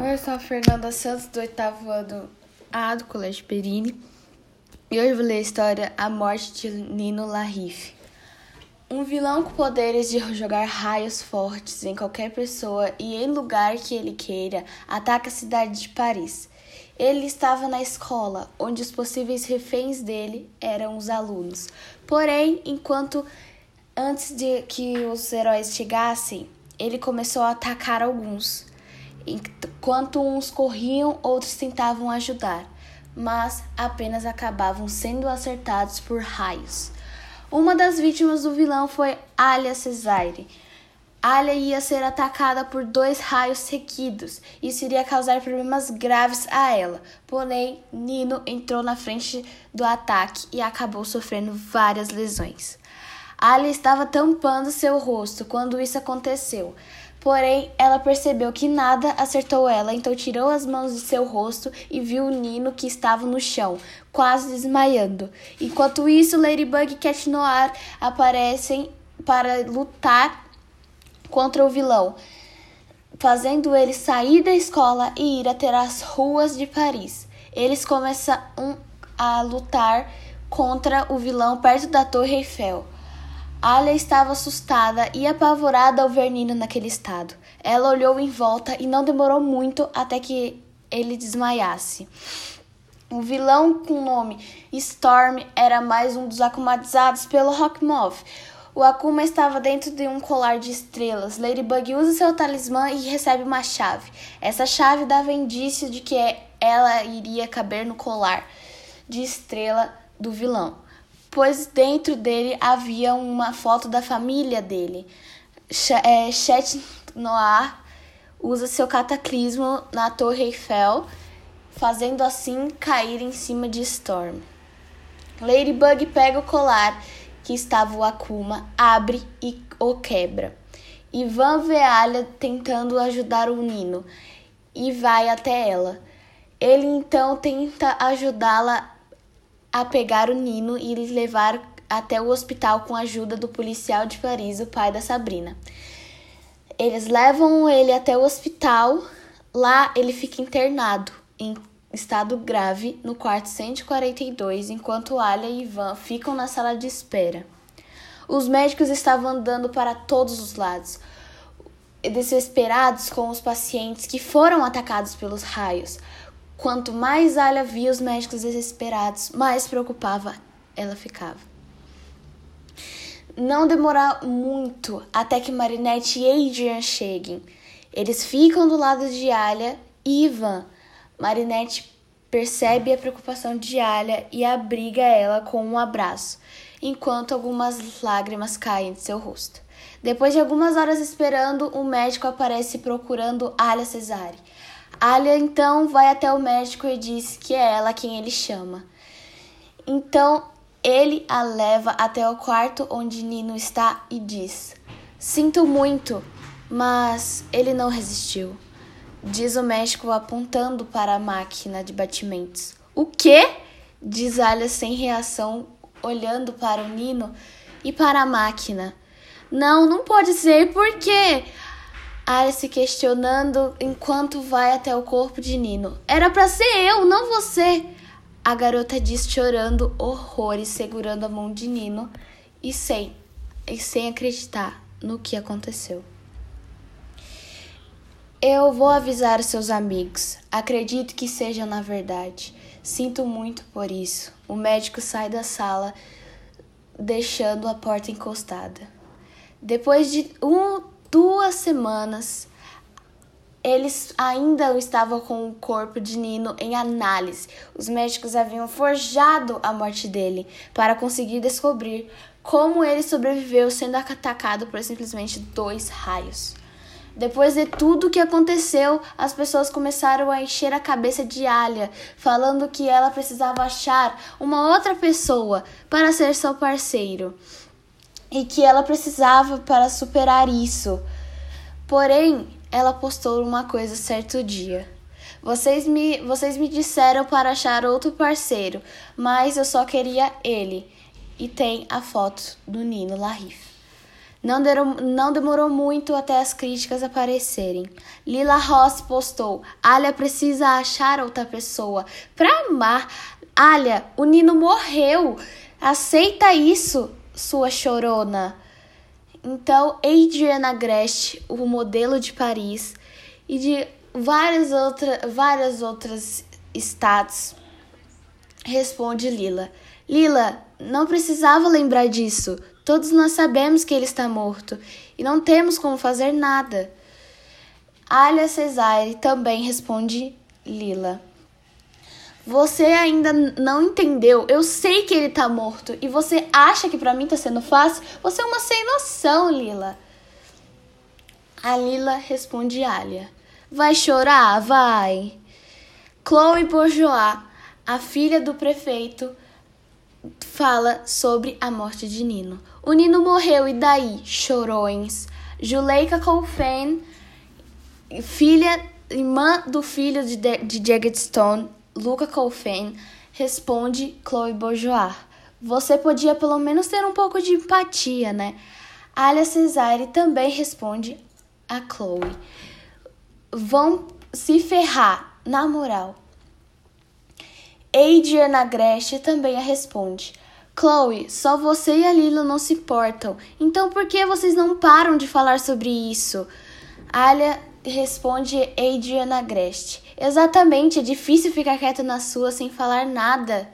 Oi, eu sou a Fernanda Santos, do oitavo ano A do Colégio Perini. E hoje vou ler a história A Morte de Nino Larrife. Um vilão com poderes de jogar raios fortes em qualquer pessoa e em lugar que ele queira ataca a cidade de Paris. Ele estava na escola, onde os possíveis reféns dele eram os alunos. Porém, enquanto antes de que os heróis chegassem, ele começou a atacar alguns. Enquanto uns corriam, outros tentavam ajudar, mas apenas acabavam sendo acertados por raios. Uma das vítimas do vilão foi Alia Cesare. Alia ia ser atacada por dois raios seguidos. Isso iria causar problemas graves a ela. Porém, Nino entrou na frente do ataque e acabou sofrendo várias lesões. Alia estava tampando seu rosto quando isso aconteceu. Porém, ela percebeu que nada acertou ela, então tirou as mãos de seu rosto e viu o Nino que estava no chão, quase desmaiando. Enquanto isso, Ladybug e Cat Noir aparecem para lutar contra o vilão, fazendo ele sair da escola e ir até as ruas de Paris. Eles começam a lutar contra o vilão perto da Torre Eiffel. Alia estava assustada e apavorada ao ver Nino naquele estado. Ela olhou em volta e não demorou muito até que ele desmaiasse. O vilão com o nome Storm era mais um dos acumatizados pelo Rockmoth. O Akuma estava dentro de um colar de estrelas. Ladybug usa seu talismã e recebe uma chave. Essa chave dava indício de que ela iria caber no colar de estrela do vilão pois dentro dele havia uma foto da família dele. É, Chet Noir usa seu cataclismo na Torre Eiffel, fazendo assim cair em cima de Storm. Ladybug pega o colar que estava o Akuma, abre e o quebra. Ivan vê Alia tentando ajudar o Nino e vai até ela. Ele então tenta ajudá-la a pegar o Nino e levar até o hospital com a ajuda do policial de Paris, o pai da Sabrina. Eles levam ele até o hospital. Lá ele fica internado em estado grave no quarto 142, enquanto Alia e Ivan ficam na sala de espera. Os médicos estavam andando para todos os lados, desesperados com os pacientes que foram atacados pelos raios. Quanto mais Alia via os médicos desesperados, mais preocupada ela ficava. Não demora muito até que Marinette e Adrian cheguem. Eles ficam do lado de Alia e Ivan. Marinette percebe a preocupação de Alia e abriga ela com um abraço, enquanto algumas lágrimas caem de seu rosto. Depois de algumas horas esperando, o médico aparece procurando Alia Cesare. Alia então vai até o médico e diz que é ela quem ele chama. Então ele a leva até o quarto onde Nino está e diz: Sinto muito, mas ele não resistiu. Diz o médico apontando para a máquina de batimentos. O quê? Diz Alia sem reação, olhando para o Nino e para a máquina. Não, não pode ser, por quê? Aria se questionando enquanto vai até o corpo de Nino. Era para ser eu, não você. A garota diz chorando horrores, segurando a mão de Nino e sem, e sem acreditar no que aconteceu. Eu vou avisar seus amigos. Acredito que sejam na verdade. Sinto muito por isso. O médico sai da sala, deixando a porta encostada. Depois de um duas semanas, eles ainda estavam com o corpo de Nino em análise. Os médicos haviam forjado a morte dele para conseguir descobrir como ele sobreviveu sendo atacado por simplesmente dois raios. Depois de tudo o que aconteceu, as pessoas começaram a encher a cabeça de Alia, falando que ela precisava achar uma outra pessoa para ser seu parceiro e que ela precisava para superar isso. Porém, ela postou uma coisa certo dia. Vocês me, vocês me disseram para achar outro parceiro, mas eu só queria ele. E tem a foto do Nino Larif. Não, não demorou muito até as críticas aparecerem. Lila Ross postou: Alia precisa achar outra pessoa pra amar. Alia, o Nino morreu. Aceita isso, sua chorona. Então, Adriana Grest, o modelo de Paris e de várias, outra, várias outras estados, responde Lila. Lila, não precisava lembrar disso. Todos nós sabemos que ele está morto e não temos como fazer nada. Alia Cesare também responde Lila. Você ainda não entendeu. Eu sei que ele tá morto e você acha que para mim tá sendo fácil? Você é uma sem noção, Lila. A Lila responde Alia. Vai chorar? Vai. Chloe Bourgeois, a filha do prefeito, fala sobre a morte de Nino. O Nino morreu e daí? Chorões. Juleika Colfane, filha, irmã do filho de, de Jagged Stone, Luca Colfane, responde Chloe Bourgeois. Você podia pelo menos ter um pouco de empatia, né? Alia Cesare também responde a Chloe. Vão se ferrar, na moral. Adriana também a responde. Chloe, só você e a Lila não se importam. Então por que vocês não param de falar sobre isso? Alia responde Adriana. Exatamente, é difícil ficar quieta na sua sem falar nada.